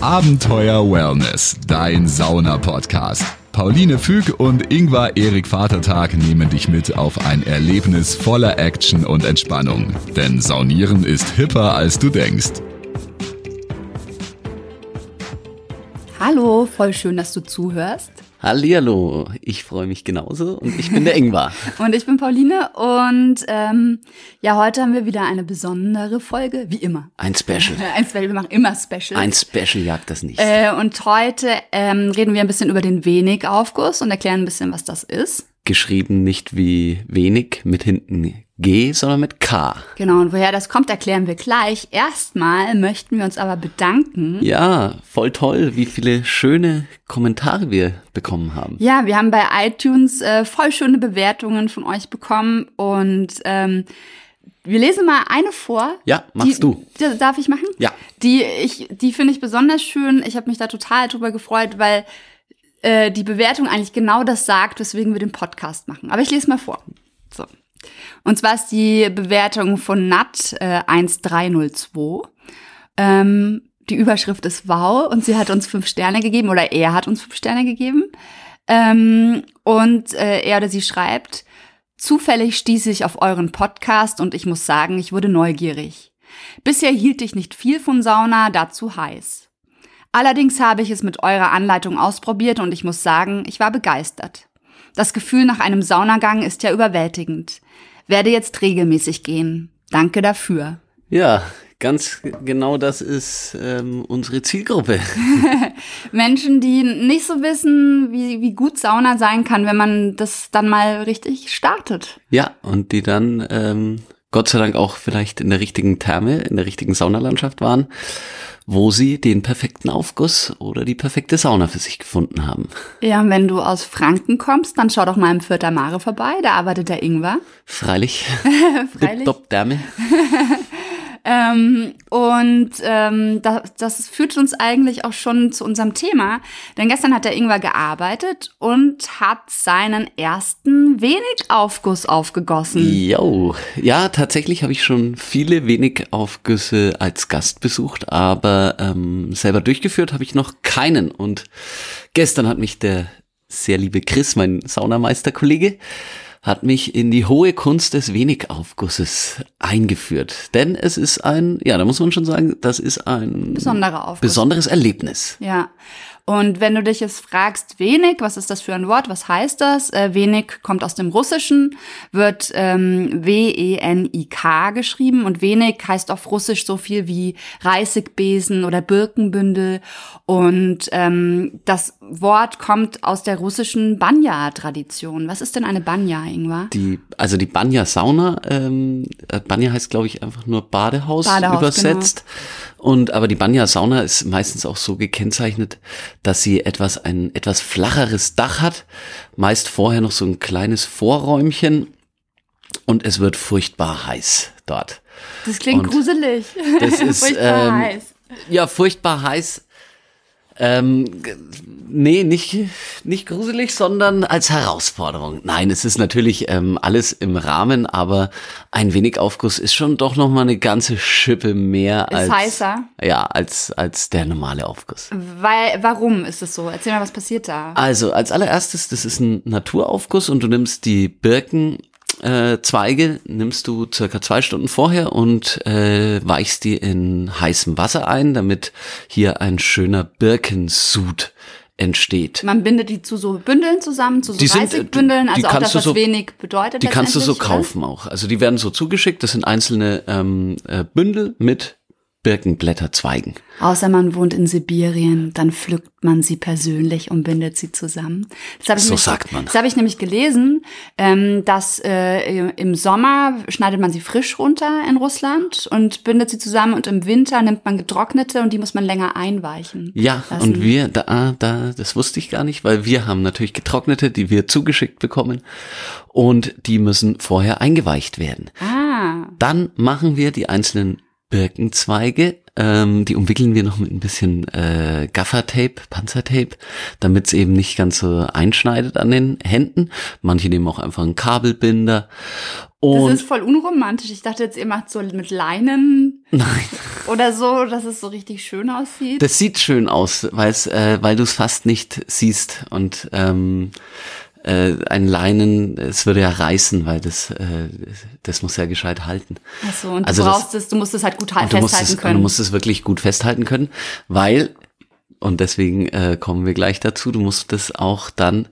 Abenteuer Wellness, dein Sauna-Podcast. Pauline Füg und Ingvar Erik Vatertag nehmen dich mit auf ein Erlebnis voller Action und Entspannung. Denn Saunieren ist hipper, als du denkst. Hallo, voll schön, dass du zuhörst. Hallihallo, ich freue mich genauso und ich bin der Ingvar. und ich bin Pauline und ähm, ja, heute haben wir wieder eine besondere Folge, wie immer. Ein Special. Ein Special, wir machen immer Special. Ein Special jagt das nicht. Äh, und heute ähm, reden wir ein bisschen über den Wenig-Aufguss und erklären ein bisschen, was das ist. Geschrieben nicht wie wenig mit hinten G, sondern mit K. Genau, und woher das kommt, erklären wir gleich. Erstmal möchten wir uns aber bedanken. Ja, voll toll, wie viele schöne Kommentare wir bekommen haben. Ja, wir haben bei iTunes äh, voll schöne Bewertungen von euch bekommen und ähm, wir lesen mal eine vor. Ja, machst die, du. Darf ich machen? Ja. Die, ich, die finde ich besonders schön. Ich habe mich da total drüber gefreut, weil äh, die Bewertung eigentlich genau das sagt, weswegen wir den Podcast machen. Aber ich lese mal vor. So. Und zwar ist die Bewertung von Nat äh, 1302. Ähm, die Überschrift ist Wow und sie hat uns fünf Sterne gegeben oder er hat uns fünf Sterne gegeben. Ähm, und äh, er oder sie schreibt, zufällig stieß ich auf euren Podcast und ich muss sagen, ich wurde neugierig. Bisher hielt ich nicht viel von Sauna, dazu heiß. Allerdings habe ich es mit eurer Anleitung ausprobiert und ich muss sagen, ich war begeistert. Das Gefühl nach einem Saunagang ist ja überwältigend. Werde jetzt regelmäßig gehen. Danke dafür. Ja, ganz genau das ist ähm, unsere Zielgruppe. Menschen, die nicht so wissen, wie, wie gut Sauna sein kann, wenn man das dann mal richtig startet. Ja, und die dann ähm, Gott sei Dank auch vielleicht in der richtigen Therme, in der richtigen Saunalandschaft waren wo sie den perfekten Aufguss oder die perfekte Sauna für sich gefunden haben. Ja, und wenn du aus Franken kommst, dann schau doch mal im Vierter Mare vorbei, da arbeitet der Ingwer. Freilich. Freilich. Top Dame. Ähm, und ähm, das, das führt uns eigentlich auch schon zu unserem Thema. Denn gestern hat der Ingwer gearbeitet und hat seinen ersten Wenig-Aufguss aufgegossen. Jo. Ja, tatsächlich habe ich schon viele Wenig-Aufgüsse als Gast besucht, aber ähm, selber durchgeführt habe ich noch keinen. Und gestern hat mich der sehr liebe Chris, mein Saunameisterkollege, hat mich in die hohe Kunst des Wenigaufgusses eingeführt. Denn es ist ein, ja, da muss man schon sagen, das ist ein Besonderer Aufguss. besonderes Erlebnis. Ja. Und wenn du dich jetzt fragst, wenig, was ist das für ein Wort, was heißt das? Äh, wenig kommt aus dem Russischen, wird ähm, W-E-N-I-K geschrieben und wenig heißt auf Russisch so viel wie Reisigbesen oder Birkenbündel. Und ähm, das Wort kommt aus der russischen Banya-Tradition. Was ist denn eine Banya, Ingwer? Die, also die Banya-Sauna, ähm, äh, Banya heißt, glaube ich, einfach nur Badehaus, Badehaus, übersetzt. Und aber die Banya-Sauna ist meistens auch so gekennzeichnet, dass sie etwas ein etwas flacheres Dach hat, meist vorher noch so ein kleines Vorräumchen und es wird furchtbar heiß dort. Das klingt Und gruselig. Das ist Furchtbar ähm, heiß. ja furchtbar heiß. Ähm, nee, nicht, nicht gruselig, sondern als Herausforderung. Nein, es ist natürlich ähm, alles im Rahmen, aber ein wenig Aufguss ist schon doch noch mal eine ganze Schippe mehr Ist als heißer? ja als als der normale Aufguss. Weil, warum ist es so? Erzähl mal, was passiert da? Also als allererstes, das ist ein Naturaufguss und du nimmst die Birken äh, Zweige nimmst du circa zwei Stunden vorher und äh, weichst die in heißem Wasser ein, damit hier ein schöner Birkensud entsteht. Man bindet die zu so Bündeln zusammen, zu so Die sind, äh, die also auch das, was so- wenig bedeutet. Die kannst du so oder? kaufen auch. Also die werden so zugeschickt. Das sind einzelne ähm, äh, Bündel mit Birkenblätterzweigen. Außer man wohnt in Sibirien, dann pflückt man sie persönlich und bindet sie zusammen. So nämlich- sagt man. Das habe ich nämlich gelesen, ähm, dass äh, im Sommer schneidet man sie frisch runter in Russland und bindet sie zusammen und im Winter nimmt man getrocknete und die muss man länger einweichen. Ja, lassen. und wir, da, ah, da, das wusste ich gar nicht, weil wir haben natürlich getrocknete, die wir zugeschickt bekommen und die müssen vorher eingeweicht werden. Ah, Dann machen wir die einzelnen Birkenzweige. Ähm, die umwickeln wir noch mit ein bisschen äh, Gaffertape, Panzertape, damit es eben nicht ganz so einschneidet an den Händen. Manche nehmen auch einfach einen Kabelbinder. Und das ist voll unromantisch. Ich dachte jetzt, ihr macht so mit Leinen Nein. oder so, dass es so richtig schön aussieht. Das sieht schön aus, äh, weil du es fast nicht siehst. Und ähm, äh, ein Leinen, es würde ja reißen, weil das, äh, das muss ja gescheit halten. Ach so, und Also du das- brauchst es, du musst es halt gut Und du musst, festhalten es, und können. du musst es wirklich gut festhalten können, weil, und deswegen äh, kommen wir gleich dazu, du musst das auch dann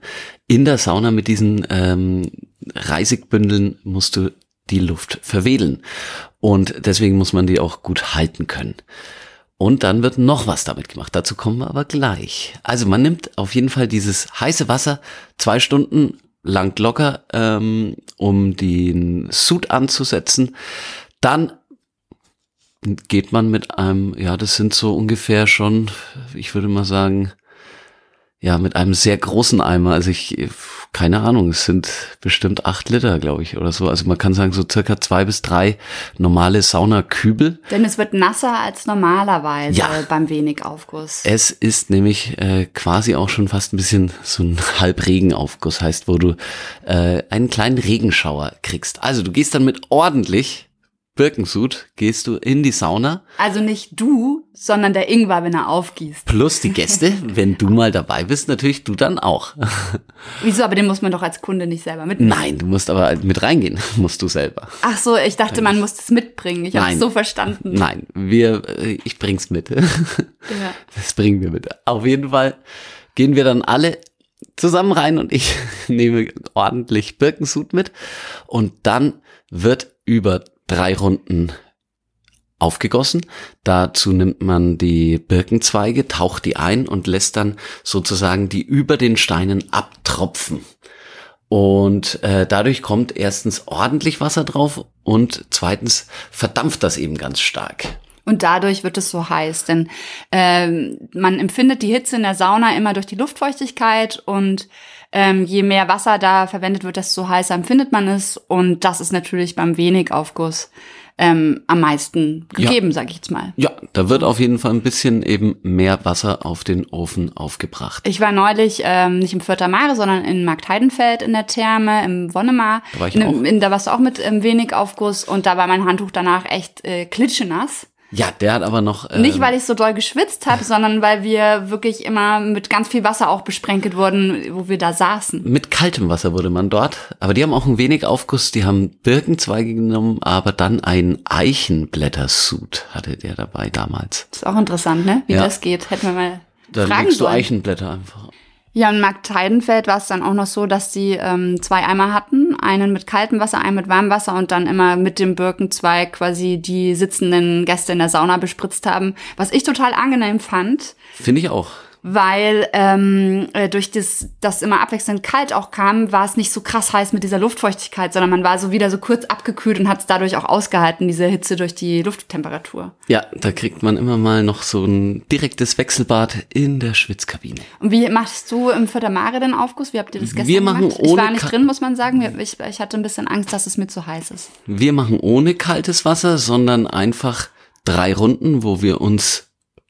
in der Sauna mit diesen ähm, Reisigbündeln musst du die Luft verwedeln. Und deswegen muss man die auch gut halten können. Und dann wird noch was damit gemacht. Dazu kommen wir aber gleich. Also man nimmt auf jeden Fall dieses heiße Wasser zwei Stunden lang locker, ähm, um den Suit anzusetzen. Dann geht man mit einem, ja, das sind so ungefähr schon, ich würde mal sagen, ja, mit einem sehr großen Eimer. Also ich, keine Ahnung, es sind bestimmt acht Liter, glaube ich, oder so. Also man kann sagen, so circa zwei bis drei normale Saunakübel. Denn es wird nasser als normalerweise Ja. beim wenig Aufguss. Es ist nämlich äh, quasi auch schon fast ein bisschen so ein Halbregenaufguss, heißt, wo du äh, einen kleinen Regenschauer kriegst. Also du gehst dann mit ordentlich Birkensud, gehst du in die Sauna, Also nicht du, sondern der Ingwer, wenn er aufgießt. plus die Gäste, wenn du mal dabei bist, natürlich du dann auch. Wieso? Aber den muss man doch als Kunde nicht selber mitnehmen. Nein, du musst aber mit reingehen, musst du selber. Ach so, ich dachte, man muss das mitbringen. Ich habe es so verstanden. Nein, wir, äh, ich bring's mit. Ja. Das bringen wir mit. Auf jeden Fall gehen wir dann alle zusammen rein und ich nehme ordentlich Birkensud mit. Und dann wird über drei Runden aufgegossen. Dazu nimmt man die Birkenzweige, taucht die ein und lässt dann sozusagen die über den Steinen abtropfen. Und äh, dadurch kommt erstens ordentlich Wasser drauf und zweitens verdampft das eben ganz stark. Und dadurch wird es so heiß, denn ähm, man empfindet die Hitze in der Sauna immer durch die Luftfeuchtigkeit und ähm, je mehr Wasser da verwendet wird, desto heißer empfindet man es. Und das ist natürlich beim wenig Aufguss ähm, am meisten Ja. gegeben, sag ich jetzt mal. Ja, da wird auf jeden Fall ein bisschen eben mehr Wasser auf den Ofen aufgebracht. Ich war neulich ähm, nicht im Vierter Mare, sondern in Marktheidenfeld in der Therme, im Wonnemar. Da war ich in, auch. In, da warst du auch mit ähm, wenig Aufguss und da war mein Handtuch danach echt äh, klitschenass. Ja, der hat aber noch. Ähm, Nicht, weil ich so doll geschwitzt habe, sondern weil wir wirklich immer mit ganz viel Wasser auch besprenkelt wurden, wo wir da saßen. mit kaltem Wasser wurde man dort. Aber die haben auch ein wenig Aufguss. Die haben Birkenzweige genommen, aber dann ein Eichenblättersud hatte der dabei damals. ist auch interessant, ne? Wie Ja. das geht. Hätten wir mal Da fragen legst du sollen. Eichenblätter einfach. Ja, in Marktheidenfeld war es dann auch noch so, dass die ähm, zwei Eimer hatten. Einen mit kaltem Wasser, einen mit warmem Wasser und dann immer mit dem Birkenzweig quasi die sitzenden Gäste in der Sauna bespritzt haben. Was ich total angenehm fand, Finde ich auch. Weil ähm, äh, durch das, das immer abwechselnd kalt auch kam, war es nicht so krass heiß mit dieser Luftfeuchtigkeit, sondern man war so wieder so kurz abgekühlt und hat es dadurch auch ausgehalten, diese Hitze durch die Lufttemperatur. Ja, da kriegt man immer mal noch so ein direktes Wechselbad in der Schwitzkabine. Und wie machst du im Vierter Mare den Aufguss? Wie habt ihr das gestern Wir machen gemacht? Ich ohne war nicht drin, muss man sagen. Ich, ich hatte ein bisschen Angst, dass es mir zu heiß ist. Wir machen ohne kaltes Wasser, sondern einfach drei Runden, wo wir uns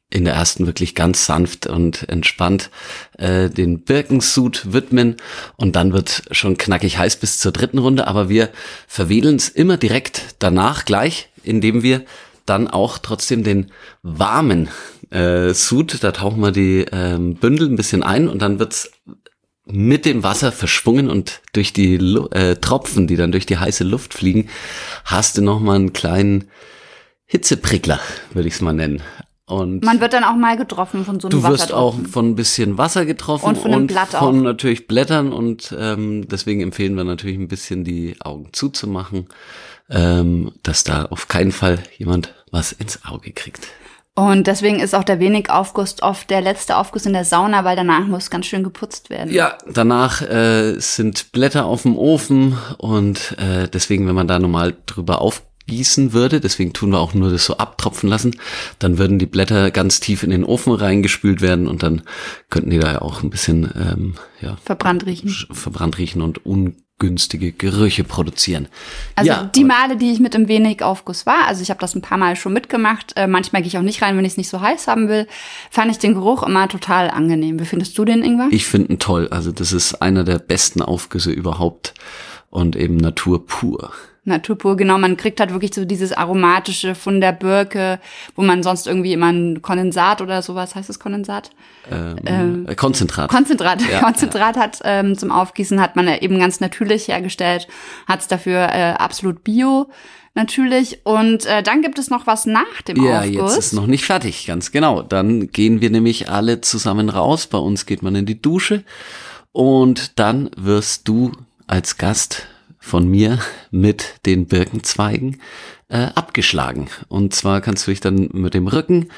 in der ersten wirklich ganz sanft und entspannt äh, den Birkensud widmen und dann wird schon knackig heiß bis zur dritten Runde, aber wir verwedeln es immer direkt danach gleich, indem wir dann auch trotzdem den warmen äh, Sud, da tauchen wir die ähm, Bündel ein bisschen ein und dann wird's mit dem Wasser verschwungen und durch die Lu äh, Tropfen, die dann durch die heiße Luft fliegen, hast du noch mal einen kleinen Hitzeprickler, würde ich es mal nennen. Und Man wird dann auch mal getroffen von so einem du wirst auch von ein bisschen Wasser getroffen Und von Blatt von natürlich Blättern und ähm, deswegen empfehlen wir natürlich ein bisschen die Augen zuzumachen, ähm, dass da auf keinen Fall jemand was ins Auge kriegt. Und deswegen ist auch der wenig Aufguss oft der letzte Aufguss in der Sauna, weil danach muss ganz schön geputzt werden. Ja, danach äh, sind Blätter auf dem Ofen und äh, deswegen, wenn man da normal drüber aufgießen würde, deswegen tun wir auch nur das so abtropfen lassen, dann würden die Blätter ganz tief in den Ofen reingespült werden und dann könnten die da ja auch ein bisschen ähm, ja, Verbrannt riechen. verbrannt riechen und un günstige Gerüche produzieren. Also ja, die Male, die ich mit dem wenig Aufguss war, also ich habe das ein paar Mal schon mitgemacht, äh, manchmal gehe ich auch nicht rein, wenn ich es nicht so heiß haben will, fand ich den Geruch immer total angenehm. Wie findest du den, Ingwer? ich finde ihn toll. Also das ist einer der besten Aufgüsse überhaupt und eben Natur pur. Naturpur, genau, man kriegt halt wirklich so dieses aromatische von der Birke, wo man sonst irgendwie immer ein Kondensat oder sowas, heißt es Kondensat? Ähm, äh, Konzentrat. Konzentrat, Ja, Konzentrat hat ähm, zum Aufgießen hat man ja eben ganz natürlich hergestellt, hat es dafür äh, absolut bio natürlich und äh, dann gibt es noch was nach dem Ja, Aufguss. jetzt ist noch nicht fertig, ganz genau. Dann gehen wir nämlich alle zusammen raus. Bei uns geht man in die Dusche und dann wirst du als Gast von mir mit den Birkenzweigen äh, abgeschlagen. Und zwar kannst du dich dann mit dem Rücken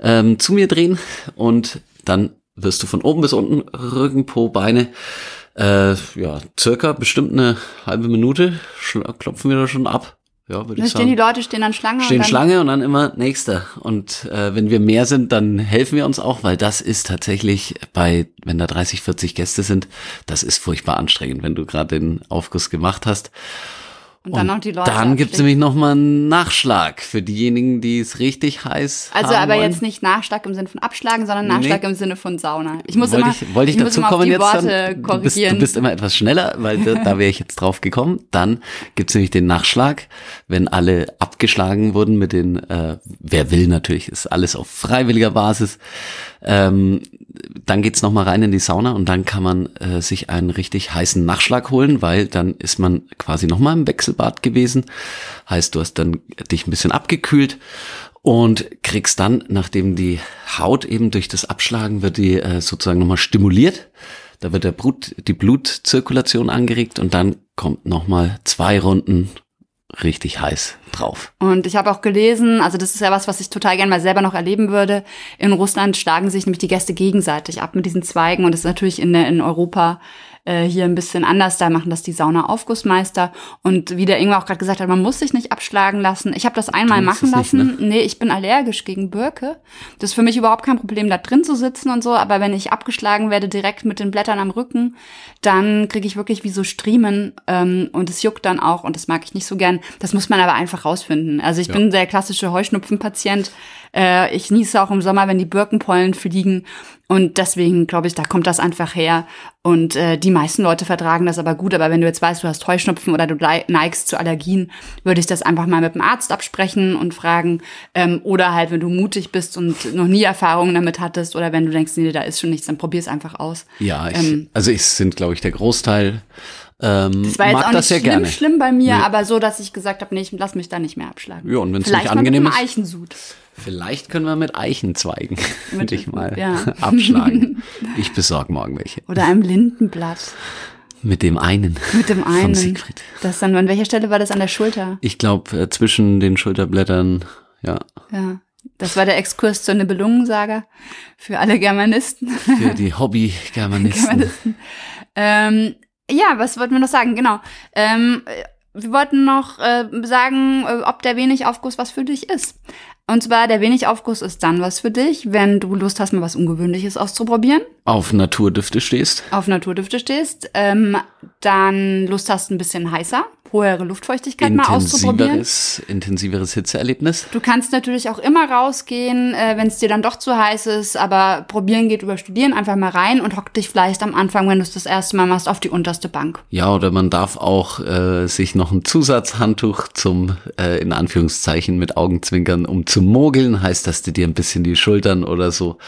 ähm, zu mir drehen und dann wirst du von oben bis unten Rücken, Po, Beine äh, ja, circa bestimmt eine halbe Minute klopfen wir da schon ab. Ja, würde ich stehen die sagen. Leute, stehen dann Schlange. Stehen und dann, Schlange und dann immer nächster. Und äh, wenn wir mehr sind, dann helfen wir uns auch, weil das ist tatsächlich bei, wenn da 30, 40 Gäste sind, das ist furchtbar anstrengend, wenn du gerade den Aufguss gemacht hast. Und dann noch die Leute. Dann gibt's abstehen. nämlich nochmal einen Nachschlag für diejenigen, die es richtig heiß Also aber wollen. jetzt nicht Nachschlag im Sinne von Abschlagen, sondern Nachschlag Nee. im Sinne von Sauna. Ich muss wollte immer, ich, wollte ich, muss dazu kommen die jetzt Worte dann? Du bist, korrigieren. du bist immer etwas schneller, weil da, da wäre ich jetzt drauf gekommen. Dann gibt's nämlich den Nachschlag, wenn alle abgeschlagen wurden mit den, äh, wer will natürlich, ist alles auf freiwilliger Basis. Ähm, dann geht's noch mal rein in die Sauna und dann kann man äh, sich einen richtig heißen Nachschlag holen, weil dann ist man quasi noch mal im Wechselbad gewesen. Heißt, du hast dann dich ein bisschen abgekühlt und kriegst dann, nachdem die Haut eben durch das Abschlagen wird die äh, sozusagen nochmal stimuliert. Da wird der Blut, die Blutzirkulation angeregt und dann kommt nochmal zwei Runden richtig heiß drauf. Und ich habe auch gelesen, also das ist ja was, was ich total gerne mal selber noch erleben würde. In Russland schlagen sich nämlich die Gäste gegenseitig ab mit diesen Zweigen und das ist natürlich in, in Europa äh, hier ein bisschen anders. Da machen das die Sauna-Aufgussmeister. Und wie der Ingwer auch gerade gesagt hat, man muss sich nicht abschlagen lassen. Ich habe das einmal machen es nicht, lassen. Nee, ich bin allergisch gegen Birke. Das ist für mich überhaupt kein Problem, da drin zu sitzen und so. Aber wenn ich abgeschlagen werde direkt mit den Blättern am Rücken, dann kriege ich wirklich wie so Striemen ähm, und es juckt dann auch und das mag ich nicht so gern. Das muss man aber einfach rausfinden. Also ich bin der klassische Heuschnupfenpatient. Äh, ich niese auch im Sommer, wenn die Birkenpollen fliegen. Und deswegen glaube ich, da kommt das einfach her. Und äh, die meisten Leute vertragen das aber gut. Aber wenn du jetzt weißt, du hast Heuschnupfen oder du neigst zu Allergien, würde ich das einfach mal mit dem Arzt absprechen und fragen. Ähm, oder halt, wenn du mutig bist und noch nie Erfahrungen damit hattest oder wenn du denkst, nee, da ist schon nichts, dann probier es einfach aus. Ja, ich, Ähm, also ich sind, glaube ich, der Großteil ähm, Das war jetzt mag auch das nicht sehr schlimm, gerne. schlimm bei mir, Nee. aber so, dass ich gesagt habe, nee, ich lass mich da nicht mehr abschlagen. Ja, und wenn's Vielleicht nicht angenehm ist? Eichensud. Vielleicht können wir mit Eichenzweigen Mit- dich mal ja. abschlagen. Ich besorge morgen welche. Oder einem Lindenblatt. Mit dem einen. Mit dem einen. Von Siegfried. Das dann, an welcher Stelle war das an der Schulter? Ich glaube, äh, zwischen den Schulterblättern, ja, Ja. Das war der Exkurs zur Nibelungensaga für alle Germanisten. für die Hobby-Germanisten. Germanisten. ähm, ja, was wollten wir noch sagen? Genau. Ähm, äh, wir wollten noch äh, sagen, äh, ob der Wenig-Aufguss was für dich ist. Und zwar, der Wenig-Aufguss ist dann was für dich, wenn du Lust hast, mal was Ungewöhnliches auszuprobieren, Auf Naturdüfte stehst. auf Naturdüfte stehst, ähm, dann Lust hast, ein bisschen heißer, höhere Luftfeuchtigkeit mal auszuprobieren. Intensiveres, intensiveres Hitzeerlebnis. Du kannst natürlich auch immer rausgehen, äh, wenn es dir dann doch zu heiß ist, aber probieren geht über studieren, einfach mal rein und hock dich vielleicht am Anfang, wenn du es das erste Mal machst, auf die unterste Bank. Ja, oder man darf auch äh, sich noch ein Zusatzhandtuch zum, äh, in Anführungszeichen, mit Augenzwinkern, um zu mogeln, heißt, dass du dir ein bisschen die Schultern oder so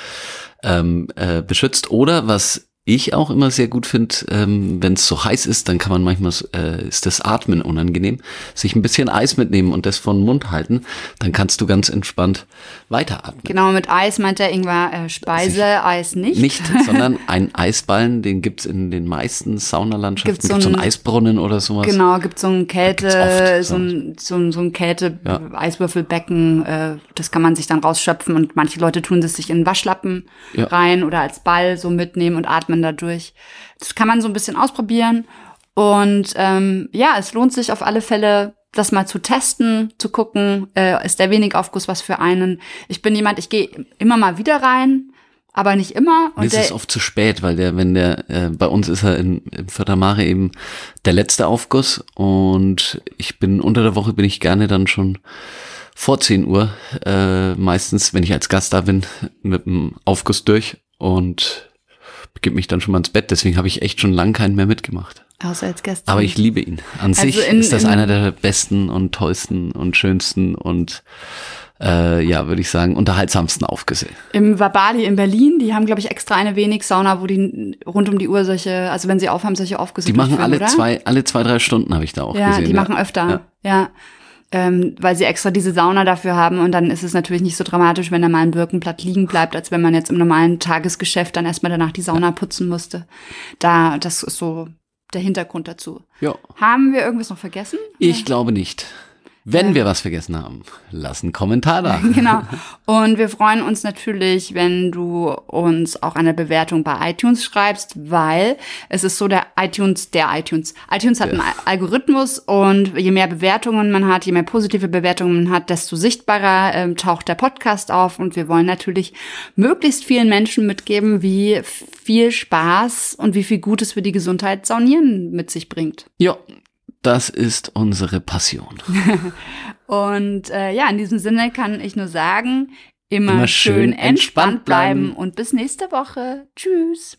ähm, äh, beschützt. Oder was ich auch immer sehr gut finde, ähm, wenn es so heiß ist, dann kann man manchmal, äh, ist das Atmen unangenehm, sich ein bisschen Eis mitnehmen und das vor den Mund halten, dann kannst du ganz entspannt weiteratmen. Genau, mit Eis meint der Ingwer äh, Speise, Eis nicht. Nicht, sondern ein Eisballen, den gibt's in den meisten Saunalandschaften. Gibt's Gibt's so so einen ein- Eisbrunnen oder sowas. Genau, gibt so ein Kälte, gibt's oft, so ein, so ein, so ein Kälte, Ja. Eiswürfelbecken, äh, das kann man sich dann rausschöpfen und manche Leute tun es sich in einen Waschlappen Ja. rein oder als Ball so mitnehmen und atmen dadurch. Das kann man so ein bisschen ausprobieren und ähm, ja, es lohnt sich auf alle Fälle, das mal zu testen, zu gucken, äh, ist der wenig Aufguss was für einen. Ich bin jemand, ich gehe immer mal wieder rein, aber nicht immer. Und es ist oft zu spät, weil der, wenn der, äh, bei uns ist er in, im Fördermare eben der letzte Aufguss und ich bin unter der Woche bin ich gerne dann schon vor 10 Uhr, äh, meistens, wenn ich als Gast da bin, mit dem Aufguss durch und begib mich dann schon mal ins Bett. Deswegen habe ich echt schon lange keinen mehr mitgemacht. Außer als Gäste. Aber ich liebe ihn. An also sich in, ist das einer der besten und tollsten und schönsten und äh, ja, würde ich sagen, unterhaltsamsten aufgesehen. Im Vabali in Berlin, die haben, glaube ich, extra eine wenig Sauna, wo die rund um die Uhr solche, also wenn sie aufhaben, solche aufgesucht Die machen alle oder? zwei, alle zwei, drei Stunden habe ich da auch ja, gesehen. Die ja, die machen öfter, ja. ja. Ähm, weil sie extra diese Sauna dafür haben und dann ist es natürlich nicht so dramatisch, wenn da mal ein Birkenblatt liegen bleibt, als wenn man jetzt im normalen Tagesgeschäft dann erstmal danach die Sauna putzen musste. Da, das ist so der Hintergrund dazu. Ja. Haben wir irgendwas noch vergessen? Ich glaube nicht. Wenn wir was vergessen haben, lass einen Kommentar da. genau. Und wir freuen uns natürlich, wenn du uns auch eine Bewertung bei iTunes schreibst, weil es ist so der iTunes, der iTunes. iTunes hat ja. einen Algorithmus und je mehr Bewertungen man hat, je mehr positive Bewertungen man hat, desto sichtbarer ähm, taucht der Podcast auf. Und wir wollen natürlich möglichst vielen Menschen mitgeben, wie viel Spaß und wie viel Gutes für die Gesundheit Saunieren mit sich bringt. Ja, das ist unsere Passion. und äh, ja, in diesem Sinne kann ich nur sagen, immer, immer schön entspannt, entspannt bleiben und bis nächste Woche. Tschüss.